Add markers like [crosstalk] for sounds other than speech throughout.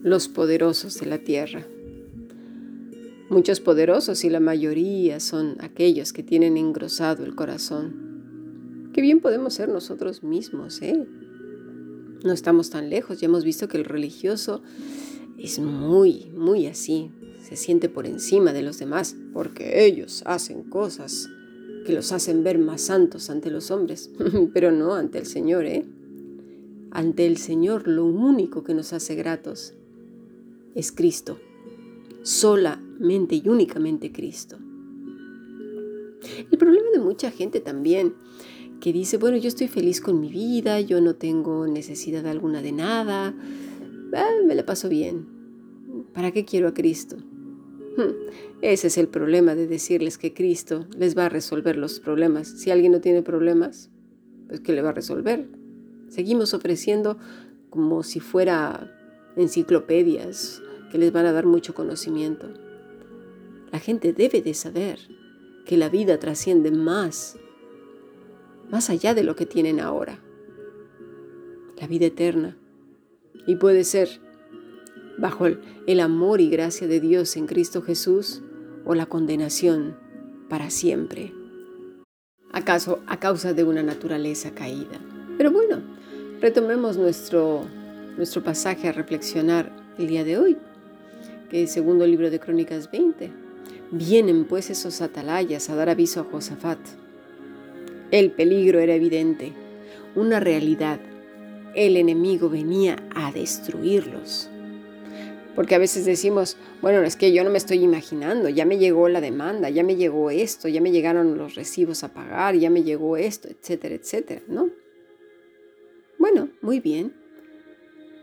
los poderosos de la tierra. Muchos poderosos y la mayoría son aquellos que tienen engrosado el corazón. Qué bien podemos ser nosotros mismos, ¿eh? No estamos tan lejos, ya hemos visto que el religioso es muy, muy así, se siente por encima de los demás, porque ellos hacen cosas que los hacen ver más santos ante los hombres, [laughs] pero no ante el Señor, ¿eh? Ante el Señor lo único que nos hace gratos es Cristo, solamente y únicamente Cristo. El problema de mucha gente también, que dice, bueno, yo estoy feliz con mi vida, yo no tengo necesidad alguna de nada, ah, me la paso bien. ¿Para qué quiero a Cristo? Hmm, ese es el problema de decirles que Cristo les va a resolver los problemas. Si alguien no tiene problemas, pues ¿qué le va a resolver? Seguimos ofreciendo como si fuera enciclopedias que les van a dar mucho conocimiento. La gente debe de saber que la vida trasciende más, más allá de lo que tienen ahora. La vida eterna. Y puede ser bajo el, amor y gracia de Dios en Cristo Jesús o la condenación para siempre. ¿Acaso a causa de una naturaleza caída? Pero bueno, retomemos nuestro, nuestro pasaje a reflexionar el día de hoy que el segundo libro de Crónicas 20. Vienen pues esos atalayas a dar aviso a Josafat. El peligro era evidente, una realidad. El enemigo venía a destruirlos. Porque a veces decimos, bueno, es que yo no me estoy imaginando, ya me llegó la demanda, ya me llegó esto, ya me llegaron los recibos a pagar, ya me llegó esto, etcétera, etcétera, ¿no? Bueno, muy bien.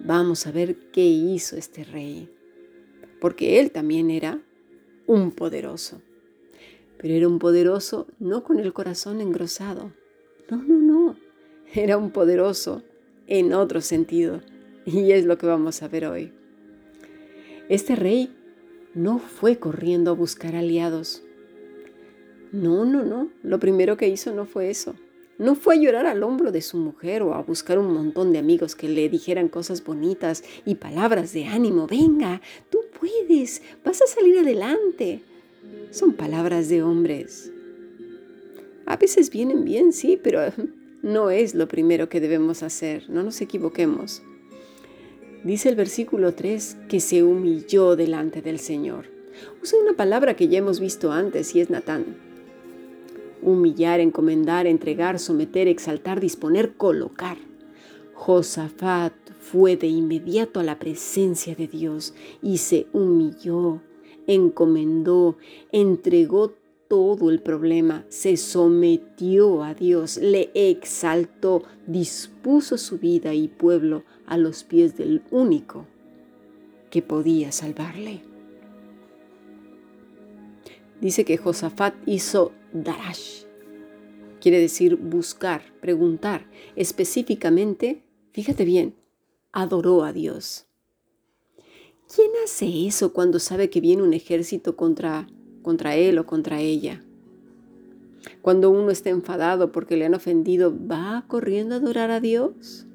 Vamos a ver qué hizo este rey porque él también era un poderoso. Pero era un poderoso no con el corazón engrosado. No, no, no. Era un poderoso en otro sentido. Y es lo que vamos a ver hoy. Este rey no fue corriendo a buscar aliados. No, no, no. Lo primero que hizo no fue eso. No fue a llorar al hombro de su mujer o a buscar un montón de amigos que le dijeran cosas bonitas y palabras de ánimo. Venga, tú puedes, vas a salir adelante. Son palabras de hombres. A veces vienen bien, sí, pero [laughs] no es lo primero que debemos hacer, no nos equivoquemos. Dice el versículo 3 que se humilló delante del Señor. Usa una palabra que ya hemos visto antes y es Natán humillar, encomendar, entregar, someter, exaltar, disponer, colocar. Josafat fue de inmediato a la presencia de Dios y se humilló, encomendó, entregó todo el problema, se sometió a Dios, le exaltó, dispuso su vida y pueblo a los pies del único que podía salvarle. Dice que Josafat hizo darash. Quiere decir buscar, preguntar. Específicamente, fíjate bien, adoró a Dios. ¿Quién hace eso cuando sabe que viene un ejército contra, contra él o contra ella? Cuando uno está enfadado porque le han ofendido, ¿va corriendo a adorar a Dios?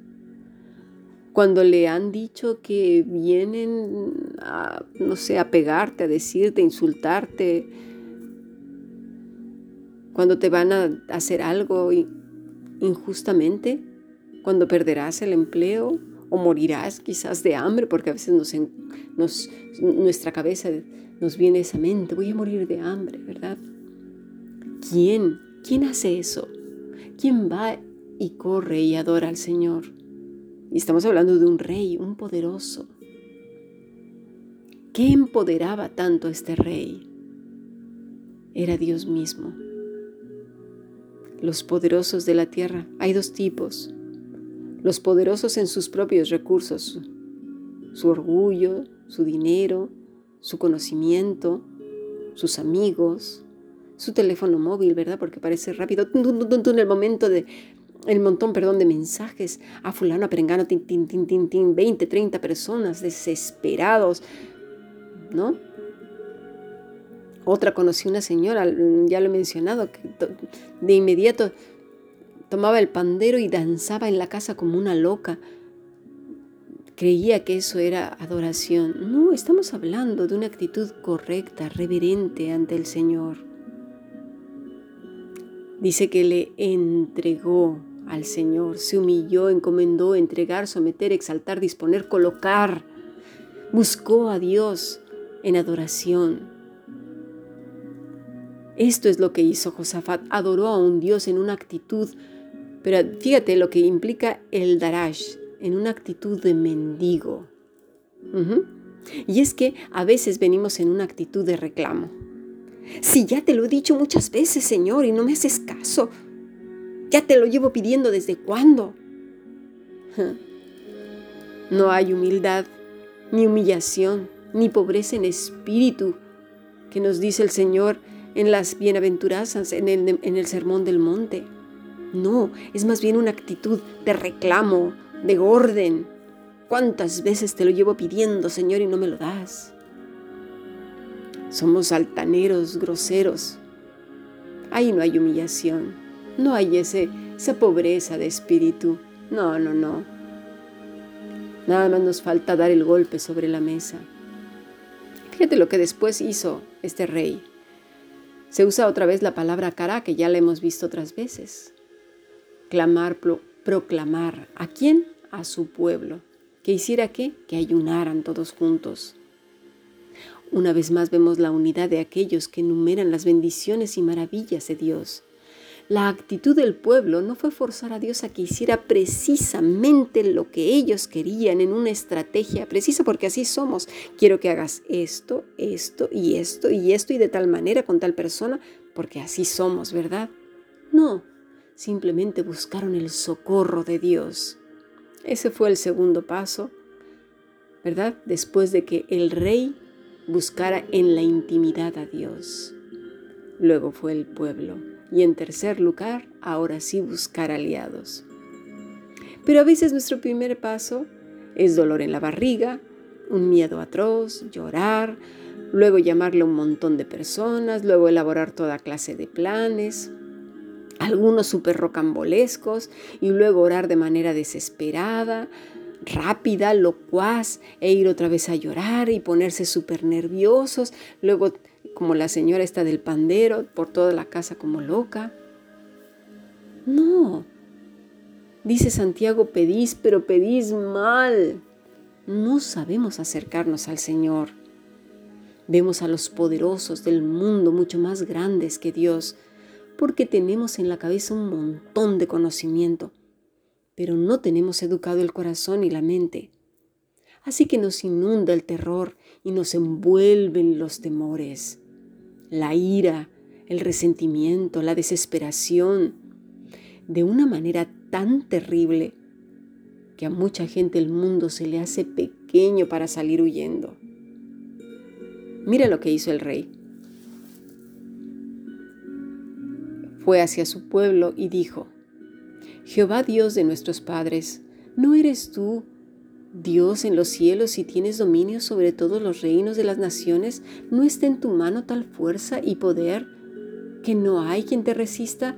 Cuando le han dicho que vienen a, no sé, a pegarte, a decirte, a insultarte, cuando te van a hacer algo injustamente, cuando perderás el empleo o morirás quizás de hambre, porque a veces nuestra cabeza nos viene esa mente, voy a morir de hambre, ¿verdad? ¿Quién? ¿Quién hace eso? ¿Quién va y corre y adora al Señor? Y estamos hablando de un rey, un poderoso. ¿Qué empoderaba tanto a este rey? Era Dios mismo los poderosos de la tierra. Hay dos tipos. Los poderosos en sus propios recursos, su orgullo, su dinero, su conocimiento, sus amigos, su teléfono móvil, ¿verdad? Porque parece rápido. En el momento de el montón, perdón, de mensajes a fulano, a tin, tin, tin, tin, tin, 20, 30 personas desesperados, ¿no? Otra conocí una señora, ya lo he mencionado, que de inmediato tomaba el pandero y danzaba en la casa como una loca, creía que eso era adoración. No, estamos hablando de una actitud correcta, reverente ante el Señor. Dice que le entregó al Señor, se humilló, encomendó, entregar, someter, exaltar, disponer, colocar. Buscó a Dios en adoración. Esto es lo que hizo Josafat, adoró a un Dios en una actitud, pero fíjate lo que implica el darash, en una actitud de mendigo. Y es que a veces venimos en una actitud de reclamo. Si ya te lo he dicho muchas veces, Señor, y no me haces caso, ya te lo llevo pidiendo desde cuándo. No hay humildad, ni humillación, ni pobreza en espíritu, que nos dice el Señor en las bienaventuranzas, en el, sermón del monte. No, es más bien una actitud de reclamo, de orden. ¿Cuántas veces te lo llevo pidiendo, Señor, y no me lo das? Somos altaneros, groseros. Ahí no hay humillación, no hay ese, esa pobreza de espíritu. No, no, no. Nada más nos falta dar el golpe sobre la mesa. Fíjate lo que después hizo este rey. Se usa otra vez la palabra cara, que ya la hemos visto otras veces. Clamar, proclamar. ¿A quién? A su pueblo. ¿Que hiciera qué? Que ayunaran todos juntos. Una vez más vemos la unidad de aquellos que enumeran las bendiciones y maravillas de Dios. La actitud del pueblo no fue forzar a Dios a que hiciera precisamente lo que ellos querían en una estrategia precisa, porque así somos. Quiero que hagas esto, esto y esto y esto y de tal manera con tal persona, porque así somos, ¿verdad? No, simplemente buscaron el socorro de Dios. Ese fue el segundo paso, ¿verdad? Después de que el rey buscara en la intimidad a Dios. Luego fue el pueblo y en tercer lugar, ahora sí buscar aliados. Pero a veces nuestro primer paso es dolor en la barriga, un miedo atroz, llorar, luego llamarle a un montón de personas, luego elaborar toda clase de planes, algunos súper rocambolescos, y luego orar de manera desesperada, rápida, locuaz, e ir otra vez a llorar y ponerse súper nerviosos, luego como la señora está del pandero, por toda la casa como loca. No. Dice Santiago, pedís, pero pedís mal. No sabemos acercarnos al Señor. Vemos a los poderosos del mundo mucho más grandes que Dios, porque tenemos en la cabeza un montón de conocimiento, pero no tenemos educado el corazón y la mente. Así que nos inunda el terror y nos envuelven los temores, la ira, el resentimiento, la desesperación, de una manera tan terrible que a mucha gente el mundo se le hace pequeño para salir huyendo. Mira lo que hizo el rey. Fue hacia su pueblo y dijo, Jehová Dios de nuestros padres, ¿no eres tú Dios en los cielos y tienes dominio sobre todos los reinos de las naciones, ¿no está en tu mano tal fuerza y poder que no hay quien te resista?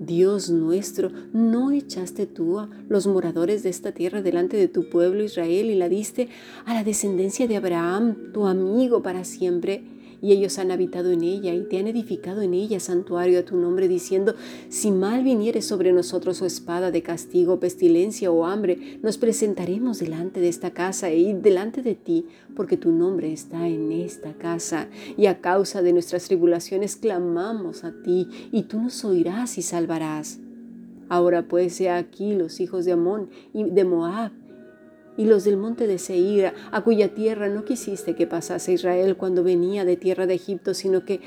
Dios nuestro, ¿no echaste tú a los moradores de esta tierra delante de tu pueblo Israel y la diste a la descendencia de Abraham, tu amigo para siempre? Y ellos han habitado en ella y te han edificado en ella santuario a tu nombre, diciendo, si mal viniere sobre nosotros o espada de castigo, pestilencia o hambre, nos presentaremos delante de esta casa e ir delante de ti, porque tu nombre está en esta casa, y a causa de nuestras tribulaciones clamamos a ti, y tú nos oirás y salvarás. Ahora pues, sea aquí los hijos de Amón y de Moab, y los del monte de Seir, a cuya tierra no quisiste que pasase Israel cuando venía de tierra de Egipto, sino que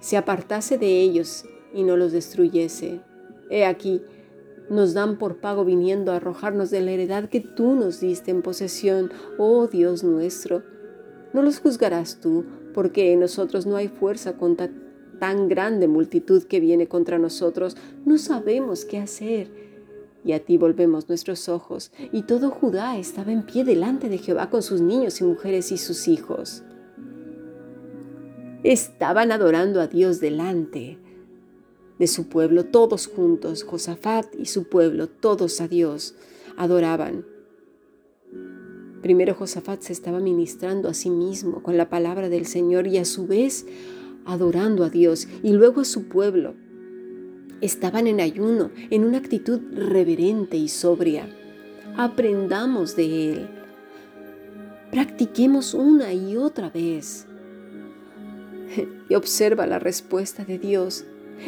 se apartase de ellos y no los destruyese. He aquí, nos dan por pago viniendo a arrojarnos de la heredad que tú nos diste en posesión, oh Dios nuestro. No los juzgarás tú, porque en nosotros no hay fuerza contra tan grande multitud que viene contra nosotros. No sabemos qué hacer y a ti volvemos nuestros ojos. Y todo Judá estaba en pie delante de Jehová con sus niños y mujeres y sus hijos. Estaban adorando a Dios delante de su pueblo, todos juntos, Josafat y su pueblo, todos a Dios adoraban. Primero Josafat se estaba ministrando a sí mismo con la palabra del Señor y a su vez adorando a Dios y luego a su pueblo. Estaban en ayuno, en una actitud reverente y sobria. Aprendamos de Él. Practiquemos una y otra vez. Y observa la respuesta de Dios.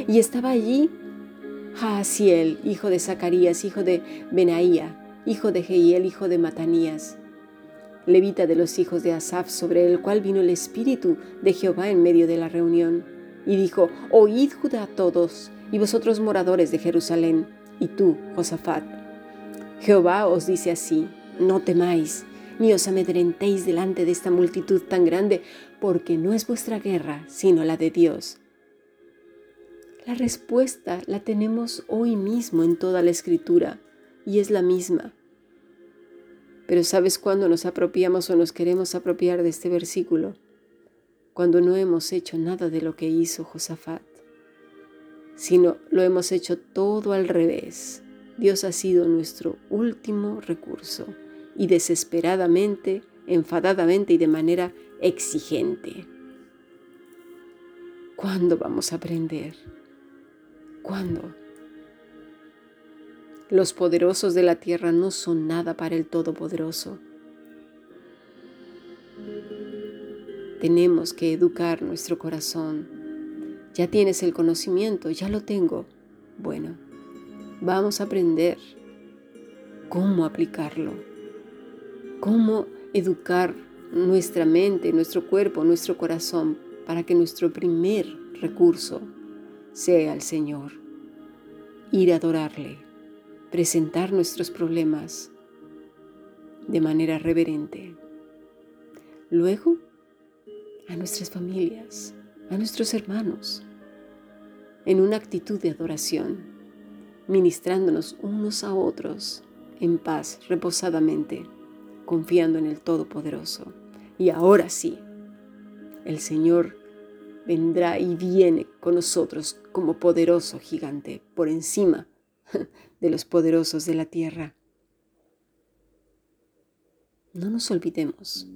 Y estaba allí Jaasiel, hijo de Zacarías, hijo de Benaía, hijo de Jehiel, hijo de Matanías levita de los hijos de Asaf, sobre el cual vino el Espíritu de Jehová en medio de la reunión. Y dijo, Oíd Judá todos, y vosotros moradores de Jerusalén, y tú, Josafat. Jehová os dice así, no temáis, ni os amedrentéis delante de esta multitud tan grande, porque no es vuestra guerra, sino la de Dios. La respuesta la tenemos hoy mismo en toda la escritura, y es la misma. Pero ¿sabes cuándo nos apropiamos o nos queremos apropiar de este versículo? Cuando no hemos hecho nada de lo que hizo Josafat, sino lo hemos hecho todo al revés. Dios ha sido nuestro último recurso y desesperadamente, enfadadamente y de manera exigente. ¿Cuándo vamos a aprender? ¿Cuándo? Los poderosos de la tierra no son nada para el Todopoderoso. Tenemos que educar nuestro corazón. Ya tienes el conocimiento, ya lo tengo. Bueno, vamos a aprender cómo aplicarlo, cómo educar nuestra mente, nuestro cuerpo, nuestro corazón, para que nuestro primer recurso sea el Señor. Ir a adorarle presentar nuestros problemas de manera reverente. Luego, a nuestras familias, a nuestros hermanos, en una actitud de adoración, ministrándonos unos a otros en paz, reposadamente, confiando en el Todopoderoso. Y ahora sí, el Señor vendrá y viene con nosotros como poderoso gigante por encima [laughs] de los poderosos de la tierra. No nos olvidemos.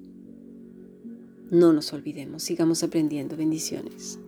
No nos olvidemos. Sigamos aprendiendo. Bendiciones.